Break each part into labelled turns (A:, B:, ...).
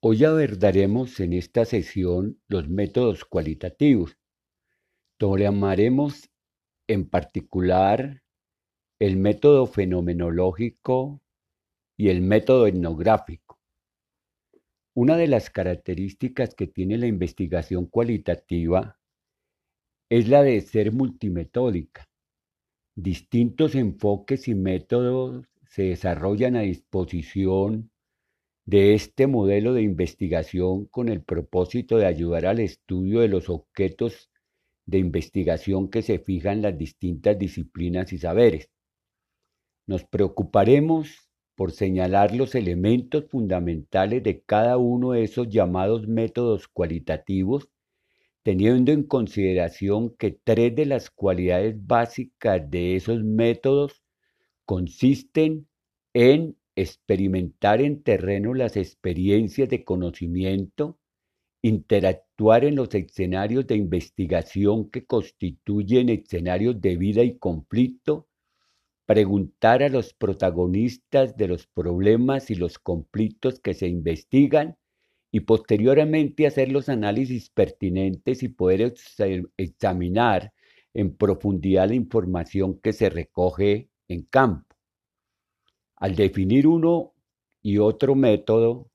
A: Hoy abordaremos en esta sesión los métodos cualitativos. Tomaremos en particular el método fenomenológico y el método etnográfico. Una de las características que tiene la investigación cualitativa es la de ser multimetódica. Distintos enfoques y métodos se desarrollan a disposición de este modelo de investigación con el propósito de ayudar al estudio de los objetos de investigación que se fijan las distintas disciplinas y saberes. Nos preocuparemos por señalar los elementos fundamentales de cada uno de esos llamados métodos cualitativos, teniendo en consideración que tres de las cualidades básicas de esos métodos consisten en experimentar en terreno las experiencias de conocimiento, interactuar en los escenarios de investigación que constituyen escenarios de vida y conflicto, preguntar a los protagonistas de los problemas y los conflictos que se investigan y posteriormente hacer los análisis pertinentes y poder examinar en profundidad la información que se recoge en campo. Al definir uno y otro método,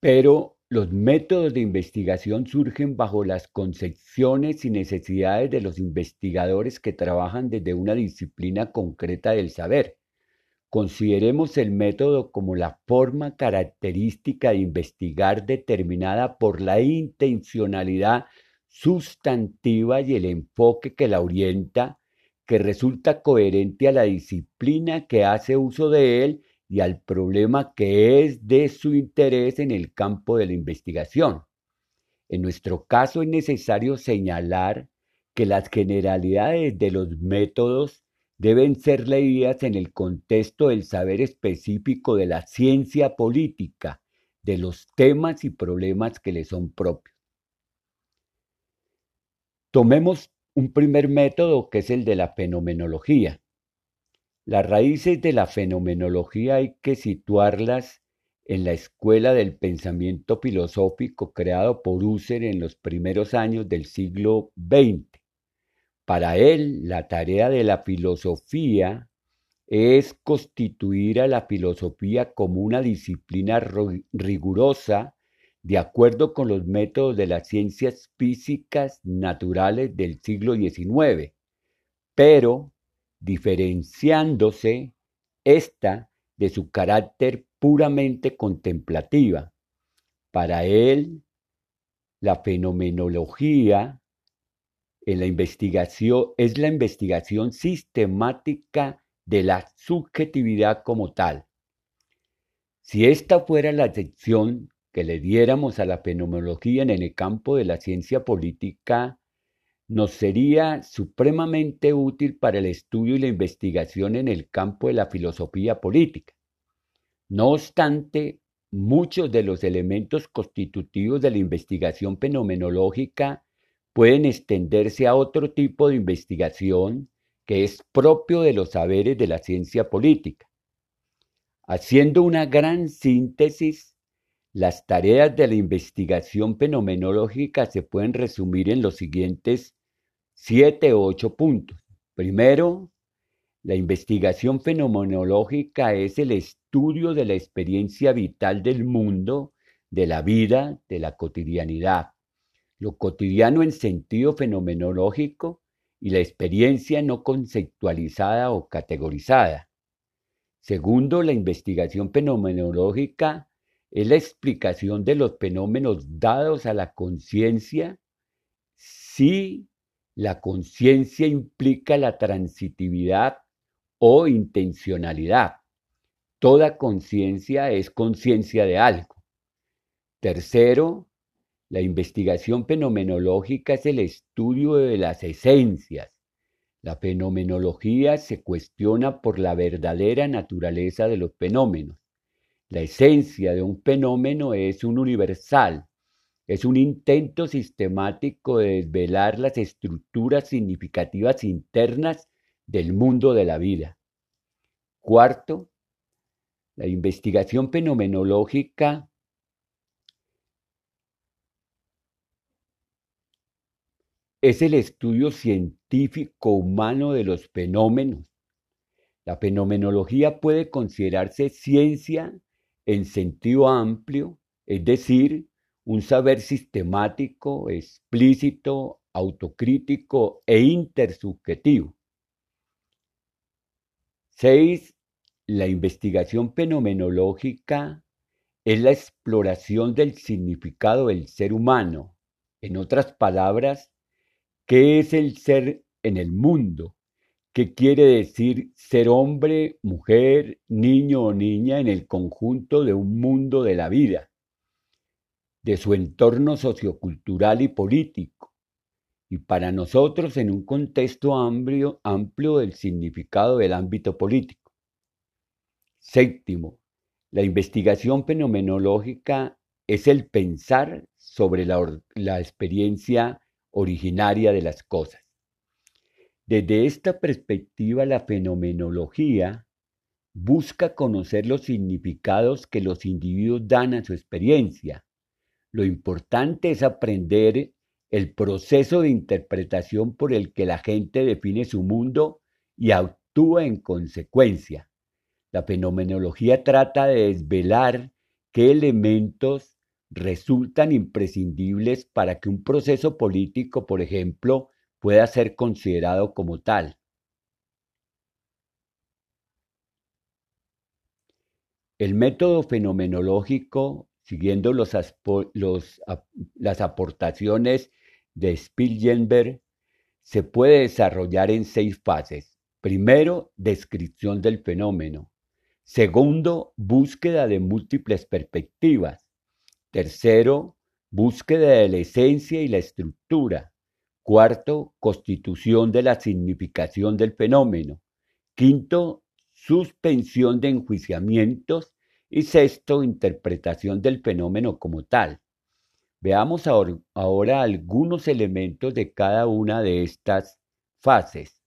A: pero los métodos de investigación surgen bajo las concepciones y necesidades de los investigadores que trabajan desde una disciplina concreta del saber. Consideremos el método como la forma característica de investigar determinada por la intencionalidad sustantiva y el enfoque que la orienta, que resulta coherente a la disciplina que hace uso de él y al problema que es de su interés en el campo de la investigación. En nuestro caso es necesario señalar que las generalidades de los métodos deben ser leídas en el contexto del saber específico de la ciencia política, de los temas y problemas que le son propios. Tomemos un primer método que es el de la fenomenología. Las raíces de la fenomenología hay que situarlas en la escuela del pensamiento filosófico creado por Husserl en los primeros años del siglo XX. Para él, la tarea de la filosofía es constituir a la filosofía como una disciplina rigurosa de acuerdo con los métodos de las ciencias físicas naturales del siglo XIX, pero diferenciándose esta de su carácter puramente contemplativa. Para él, la fenomenología en la investigación es la investigación sistemática de la subjetividad como tal. Si esta fuera la sección que le diéramos a la fenomenología en el campo de la ciencia política nos sería supremamente útil para el estudio y la investigación en el campo de la filosofía política. No obstante, muchos de los elementos constitutivos de la investigación fenomenológica pueden extenderse a otro tipo de investigación que es propio de los saberes de la ciencia política. Haciendo una gran síntesis, las tareas de la investigación fenomenológica se pueden resumir en los siguientes siete o ocho puntos. Primero, la investigación fenomenológica es el estudio de la experiencia vital del mundo, de la vida, de la cotidianidad. Lo cotidiano en sentido fenomenológico y la experiencia no conceptualizada o categorizada. Segundo, la investigación fenomenológica es la explicación de los fenómenos dados a la conciencia si la conciencia implica la transitividad o intencionalidad. Toda conciencia es conciencia de algo. Tercero, la investigación fenomenológica es el estudio de las esencias. La fenomenología se cuestiona por la verdadera naturaleza de los fenómenos. La esencia de un fenómeno es un universal, es un intento sistemático de desvelar las estructuras significativas internas del mundo de la vida. Cuarto, la investigación fenomenológica es el estudio científico humano de los fenómenos. La fenomenología puede considerarse ciencia en sentido amplio, es decir, un saber sistemático, explícito, autocrítico e intersubjetivo. Seis, la investigación fenomenológica es la exploración del significado del ser humano. En otras palabras, ¿qué es el ser en el mundo? ¿Qué quiere decir ser hombre, mujer, niño o niña en el conjunto de un mundo de la vida, de su entorno sociocultural y político? Y para nosotros en un contexto amplio, amplio del significado del ámbito político. Séptimo, la investigación fenomenológica es el pensar sobre la experiencia originaria de las cosas. Desde esta perspectiva, la fenomenología busca conocer los significados que los individuos dan a su experiencia. Lo importante es aprender el proceso de interpretación por el que la gente define su mundo y actúa en consecuencia. La fenomenología trata de desvelar qué elementos resultan imprescindibles para que un proceso político, por ejemplo, pueda ser considerado como tal. El método fenomenológico, siguiendo los, las aportaciones de Spielberg, se puede desarrollar en seis fases. Primero, descripción del fenómeno. Segundo, búsqueda de múltiples perspectivas. Tercero, búsqueda de la esencia y la estructura. Cuarto, constitución de la significación del fenómeno. Quinto, suspensión de enjuiciamientos. Y sexto, interpretación del fenómeno como tal. Veamos ahora algunos elementos de cada una de estas fases.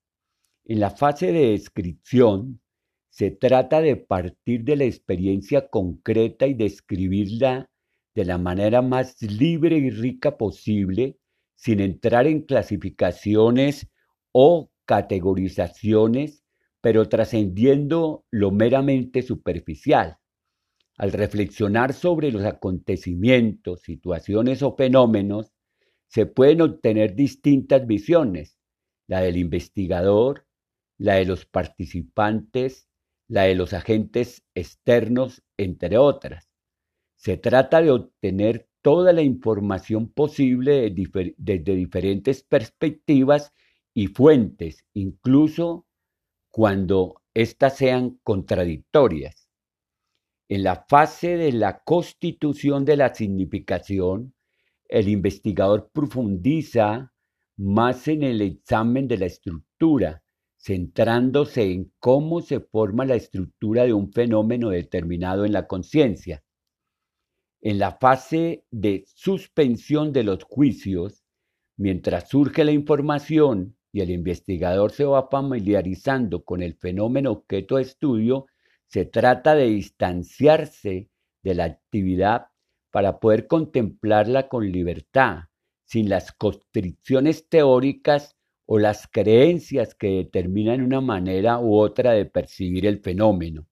A: En la fase de descripción, se trata de partir de la experiencia concreta y describirla de la manera más libre y rica posible sin entrar en clasificaciones o categorizaciones, pero trascendiendo lo meramente superficial. Al reflexionar sobre los acontecimientos, situaciones o fenómenos, se pueden obtener distintas visiones, la del investigador, la de los participantes, la de los agentes externos, entre otras. Se trata de obtener toda la información posible desde diferentes perspectivas y fuentes, incluso cuando éstas sean contradictorias. En la fase de la constitución de la significación, el investigador profundiza más en el examen de la estructura, centrándose en cómo se forma la estructura de un fenómeno determinado en la conciencia. En la fase de suspensión de los juicios, mientras surge la información y el investigador se va familiarizando con el fenómeno objeto de estudio, se trata de distanciarse de la actividad para poder contemplarla con libertad, sin las constricciones teóricas o las creencias que determinan una manera u otra de percibir el fenómeno.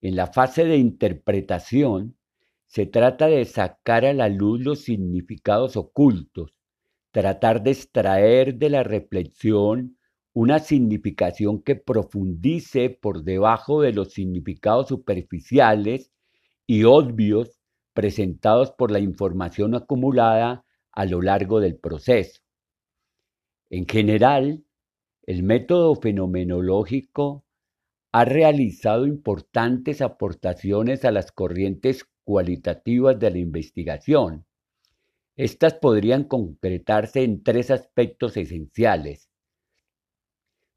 A: En la fase de interpretación, se trata de sacar a la luz los significados ocultos, tratar de extraer de la reflexión una significación que profundice por debajo de los significados superficiales y obvios presentados por la información acumulada a lo largo del proceso. En general, el método fenomenológico ha realizado importantes aportaciones a las corrientes cualitativas de la investigación. Estas podrían concretarse en tres aspectos esenciales.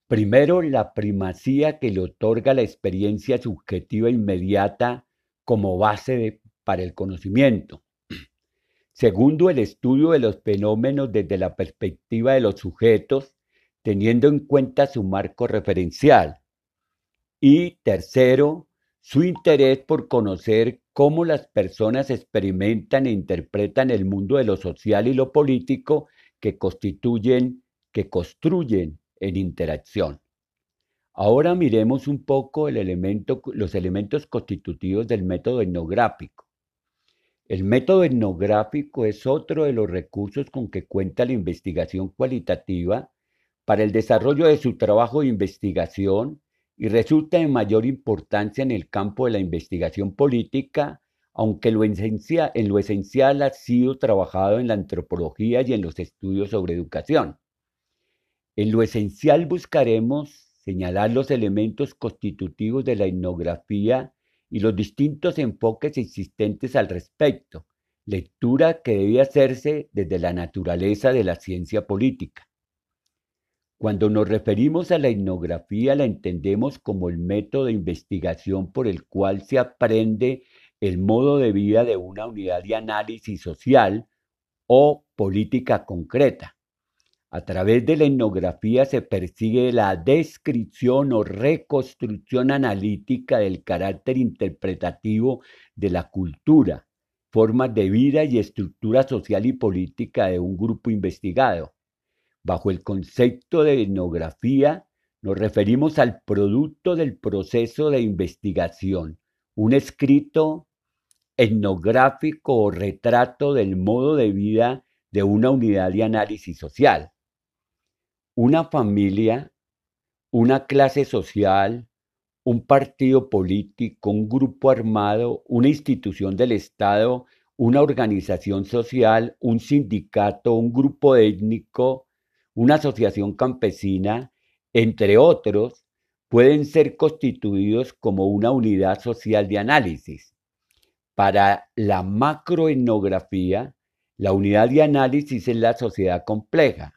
A: Primero, la primacía que le otorga la experiencia subjetiva inmediata como base para el conocimiento. Segundo, el estudio de los fenómenos desde la perspectiva de los sujetos, teniendo en cuenta su marco referencial. Y tercero, su interés por conocer cómo las personas experimentan e interpretan el mundo de lo social y lo político que constituyen, que construyen en interacción. Ahora miremos un poco los elementos constitutivos del método etnográfico. El método etnográfico es otro de los recursos con que cuenta la investigación cualitativa para el desarrollo de su trabajo de investigación y resulta de mayor importancia en el campo de la investigación política, aunque en lo esencial ha sido trabajado en la antropología y en los estudios sobre educación. En lo esencial buscaremos señalar los elementos constitutivos de la etnografía y los distintos enfoques existentes al respecto, lectura que debe hacerse desde la naturaleza de la ciencia política. Cuando nos referimos a la etnografía la entendemos como el método de investigación por el cual se aprende el modo de vida de una unidad de análisis social o política concreta. A través de la etnografía se persigue la descripción o reconstrucción analítica del carácter interpretativo de la cultura, formas de vida y estructura social y política de un grupo investigado. Bajo el concepto de etnografía nos referimos al producto del proceso de investigación, un escrito etnográfico o retrato del modo de vida de una unidad de análisis social. Una familia, una clase social, un partido político, un grupo armado, una institución del Estado, una organización social, un sindicato, un grupo étnico, una asociación campesina, entre otros, pueden ser constituidos como una unidad social de análisis. Para la macroetnografía, la unidad de análisis es la sociedad compleja.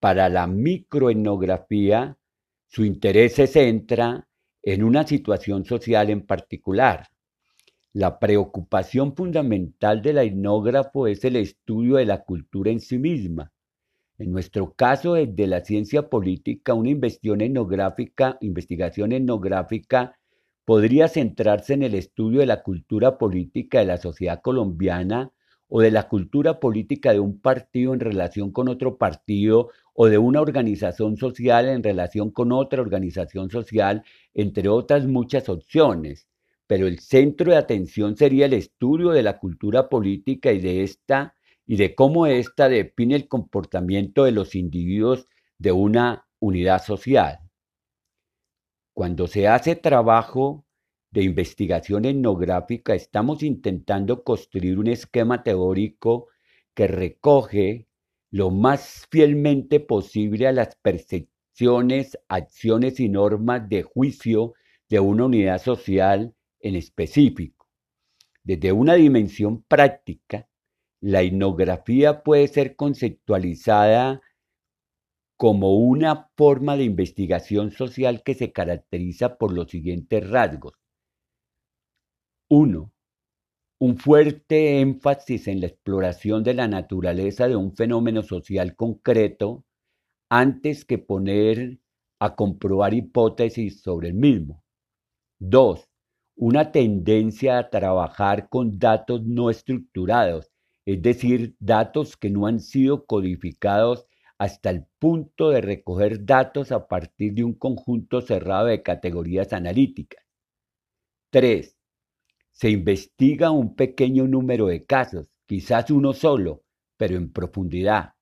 A: Para la microetnografía, su interés se centra en una situación social en particular. La preocupación fundamental del etnógrafo es el estudio de la cultura en sí misma. En nuestro caso, desde la ciencia política, una investigación etnográfica, investigación etnográfica podría centrarse en el estudio de la cultura política de la sociedad colombiana o de la cultura política de un partido en relación con otro partido o de una organización social en relación con otra organización social, entre otras muchas opciones. Pero el centro de atención sería el estudio de la cultura política y de esta y de cómo ésta define el comportamiento de los individuos de una unidad social. Cuando se hace trabajo de investigación etnográfica estamos intentando construir un esquema teórico que recoge lo más fielmente posible a las percepciones, acciones y normas de juicio de una unidad social en específico. Desde una dimensión práctica, la etnografía puede ser conceptualizada como una forma de investigación social que se caracteriza por los siguientes rasgos. Uno, un fuerte énfasis en la exploración de la naturaleza de un fenómeno social concreto antes que poner a comprobar hipótesis sobre el mismo. Dos, una tendencia a trabajar con datos no estructurados, es decir, datos que no han sido codificados hasta el punto de recoger datos a partir de un conjunto cerrado de categorías analíticas. Tres, se investiga un pequeño número de casos, quizás uno solo, pero en profundidad.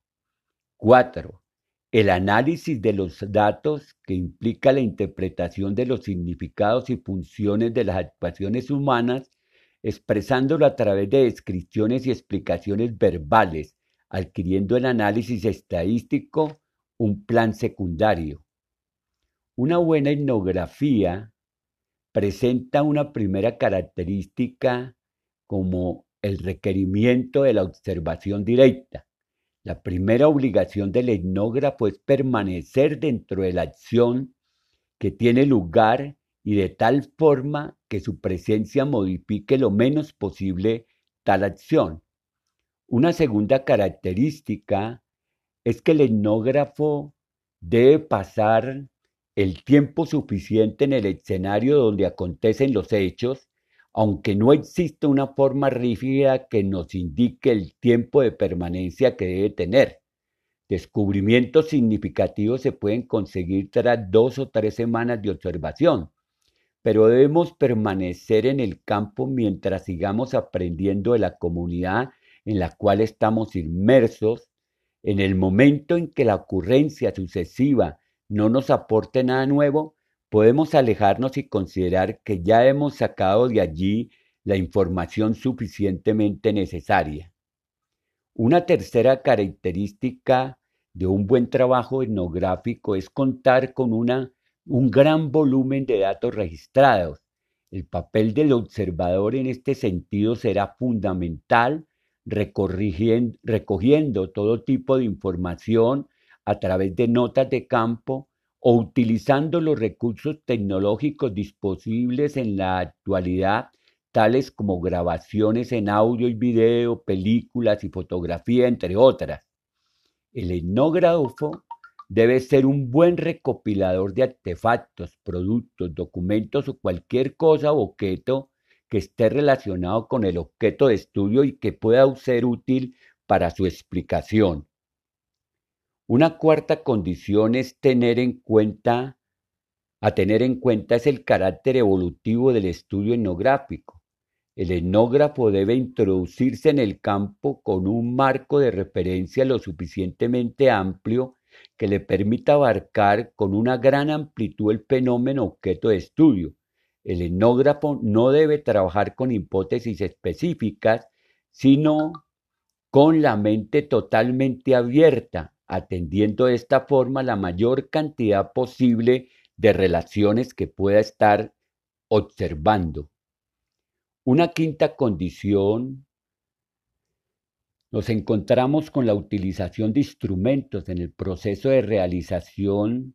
A: 4. El análisis de los datos que implica la interpretación de los significados y funciones de las actuaciones humanas, expresándolo a través de descripciones y explicaciones verbales, adquiriendo el análisis estadístico un plan secundario. Una buena etnografía presenta una primera característica como el requerimiento de la observación directa. La primera obligación del etnógrafo es permanecer dentro de la acción que tiene lugar y de tal forma que su presencia modifique lo menos posible tal acción. Una segunda característica es que el etnógrafo debe pasar el tiempo suficiente en el escenario donde acontecen los hechos, aunque no existe una forma rígida que nos indique el tiempo de permanencia que debe tener. Descubrimientos significativos se pueden conseguir tras dos o tres semanas de observación, pero debemos permanecer en el campo mientras sigamos aprendiendo de la comunidad en la cual estamos inmersos. En el momento en que la ocurrencia sucesiva no nos aporte nada nuevo, podemos alejarnos y considerar que ya hemos sacado de allí la información suficientemente necesaria. Una tercera característica de un buen trabajo etnográfico es contar con una un gran volumen de datos registrados. El papel del observador en este sentido será fundamental, recogiendo todo tipo de información a través de notas de campo o utilizando los recursos tecnológicos disponibles en la actualidad, tales como grabaciones en audio y video, películas y fotografía, entre otras. El etnógrafo Debe ser un buen recopilador de artefactos, productos, documentos o cualquier cosa o objeto que esté relacionado con el objeto de estudio y que pueda ser útil para su explicación. Una cuarta condición es tener en cuenta, a tener en cuenta es el carácter evolutivo del estudio etnográfico. El etnógrafo debe introducirse en el campo con un marco de referencia lo suficientemente amplio que le permita abarcar con una gran amplitud el fenómeno objeto de estudio. El etnógrafo no debe trabajar con hipótesis específicas, sino con la mente totalmente abierta, atendiendo de esta forma la mayor cantidad posible de relaciones que pueda estar observando. Una quinta condición nos encontramos con la utilización de instrumentos en el proceso de realización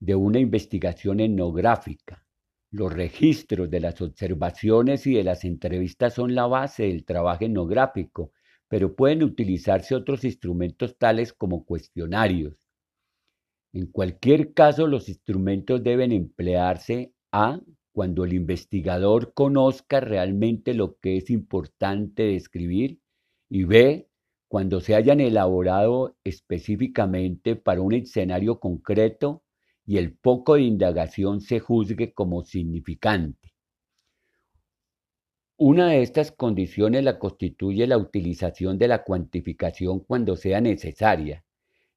A: de una investigación etnográfica. Los registros de las observaciones y de las entrevistas son la base del trabajo etnográfico, pero pueden utilizarse otros instrumentos tales como cuestionarios. En cualquier caso, los instrumentos deben emplearse a cuando el investigador conozca realmente lo que es importante describir y B, cuando se hayan elaborado específicamente para un escenario concreto y el poco de indagación se juzgue como significante. Una de estas condiciones la constituye la utilización de la cuantificación cuando sea necesaria.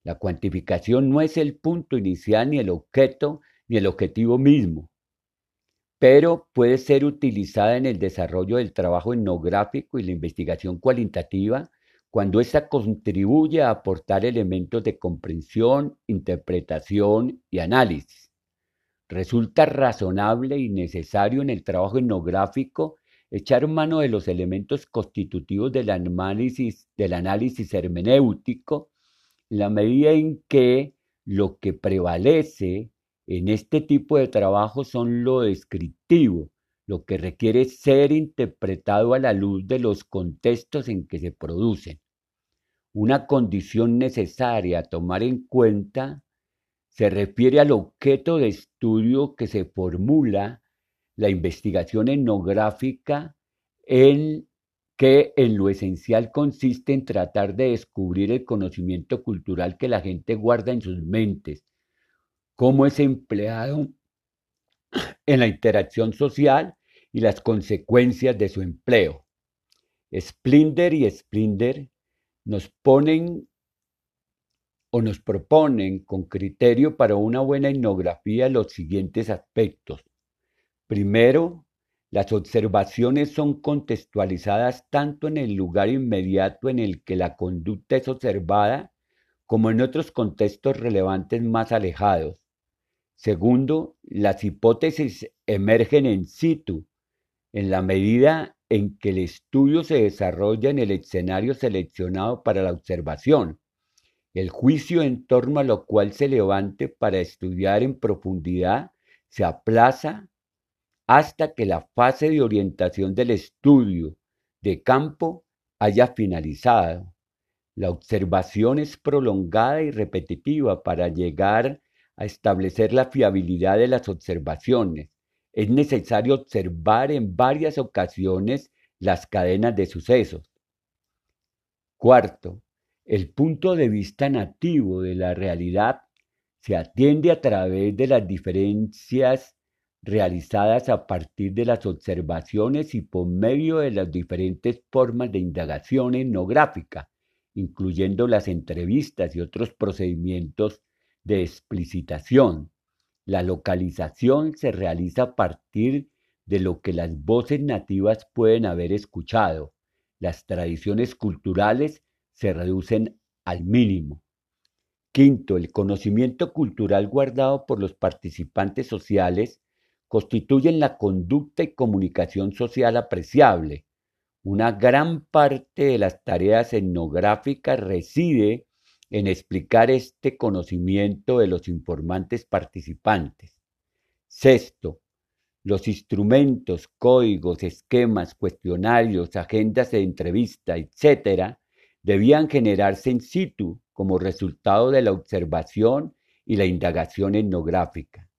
A: La cuantificación no es el punto inicial ni el objeto ni el objetivo mismo pero puede ser utilizada en el desarrollo del trabajo etnográfico y la investigación cualitativa cuando ésta contribuye a aportar elementos de comprensión, interpretación y análisis. Resulta razonable y necesario en el trabajo etnográfico echar mano de los elementos constitutivos del análisis, del análisis hermenéutico, en la medida en que lo que prevalece en este tipo de trabajo son lo descriptivo, lo que requiere ser interpretado a la luz de los contextos en que se producen. Una condición necesaria a tomar en cuenta se refiere al objeto de estudio que se formula la investigación etnográfica en que en lo esencial consiste en tratar de descubrir el conocimiento cultural que la gente guarda en sus mentes cómo es empleado en la interacción social y las consecuencias de su empleo. Splinder y Splinder nos ponen o nos proponen con criterio para una buena etnografía los siguientes aspectos. Primero, las observaciones son contextualizadas tanto en el lugar inmediato en el que la conducta es observada como en otros contextos relevantes más alejados. Segundo, las hipótesis emergen en situ, en la medida en que el estudio se desarrolla en el escenario seleccionado para la observación. El juicio en torno a lo cual se levante para estudiar en profundidad se aplaza hasta que la fase de orientación del estudio de campo haya finalizado. La observación es prolongada y repetitiva para llegar a establecer la fiabilidad de las observaciones. Es necesario observar en varias ocasiones las cadenas de sucesos. Cuarto, el punto de vista nativo de la realidad se atiende a través de las diferencias realizadas a partir de las observaciones y por medio de las diferentes formas de indagación etnográfica, incluyendo las entrevistas y otros procedimientos de explicitación. La localización se realiza a partir de lo que las voces nativas pueden haber escuchado. Las tradiciones culturales se reducen al mínimo. Quinto, el conocimiento cultural guardado por los participantes sociales constituyen la conducta y comunicación social apreciable. Una gran parte de las tareas etnográficas reside en explicar este conocimiento de los informantes participantes. Sexto, los instrumentos, códigos, esquemas, cuestionarios, agendas de entrevista, etc., debían generarse in situ como resultado de la observación y la indagación etnográfica.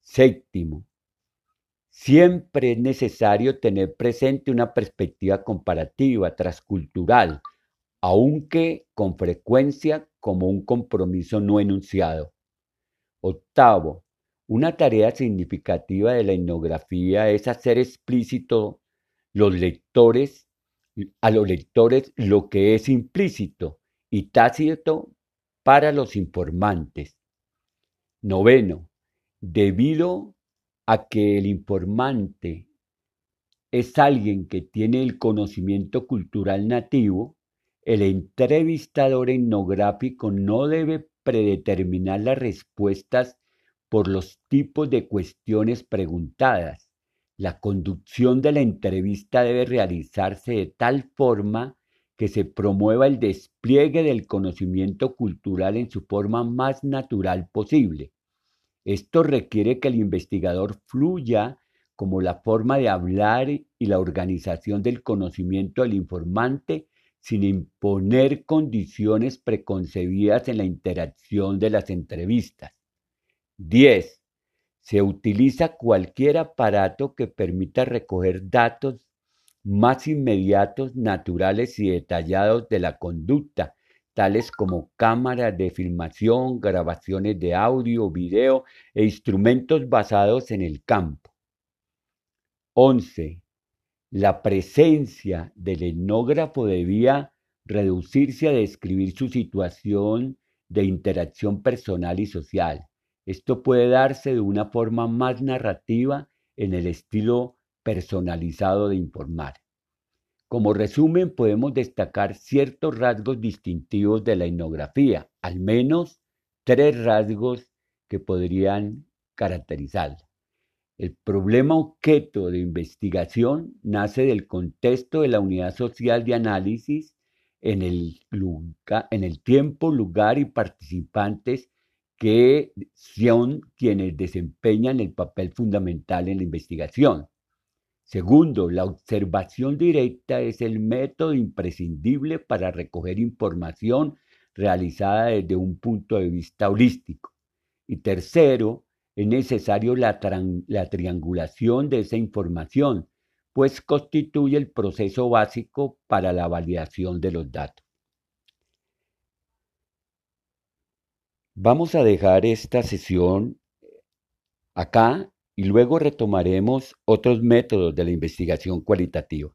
A: Séptimo, siempre es necesario tener presente una perspectiva comparativa, transcultural, aunque con frecuencia como un compromiso no enunciado. Octavo, una tarea significativa de la etnografía es hacer explícito a los lectores lo que es implícito y tácito para los informantes. Noveno, debido a que el informante es alguien que tiene el conocimiento cultural nativo, el entrevistador etnográfico no debe predeterminar las respuestas por los tipos de cuestiones preguntadas. La conducción de la entrevista debe realizarse de tal forma que se promueva el despliegue del conocimiento cultural en su forma más natural posible. Esto requiere que el investigador fluya como la forma de hablar y la organización del conocimiento del informante sin imponer condiciones preconcebidas en la interacción de las entrevistas. 10. Se utiliza cualquier aparato que permita recoger datos más inmediatos, naturales y detallados de la conducta, tales como cámaras de filmación, grabaciones de audio, video e instrumentos basados en el campo. 11. La presencia del etnógrafo debía reducirse a describir su situación de interacción personal y social. Esto puede darse de una forma más narrativa en el estilo personalizado de informar. Como resumen, podemos destacar ciertos rasgos distintivos de la etnografía, al menos tres rasgos que podrían caracterizarla. El problema objeto de investigación nace del contexto de la unidad social de análisis en el, tiempo, lugar y participantes que son quienes desempeñan el papel fundamental en la investigación. Segundo, la observación directa es el método imprescindible para recoger información realizada desde un punto de vista holístico. Y tercero, es necesario la, la triangulación de esa información, pues constituye el proceso básico para la validación de los datos. Vamos a dejar esta sesión acá y luego retomaremos otros métodos de la investigación cualitativa.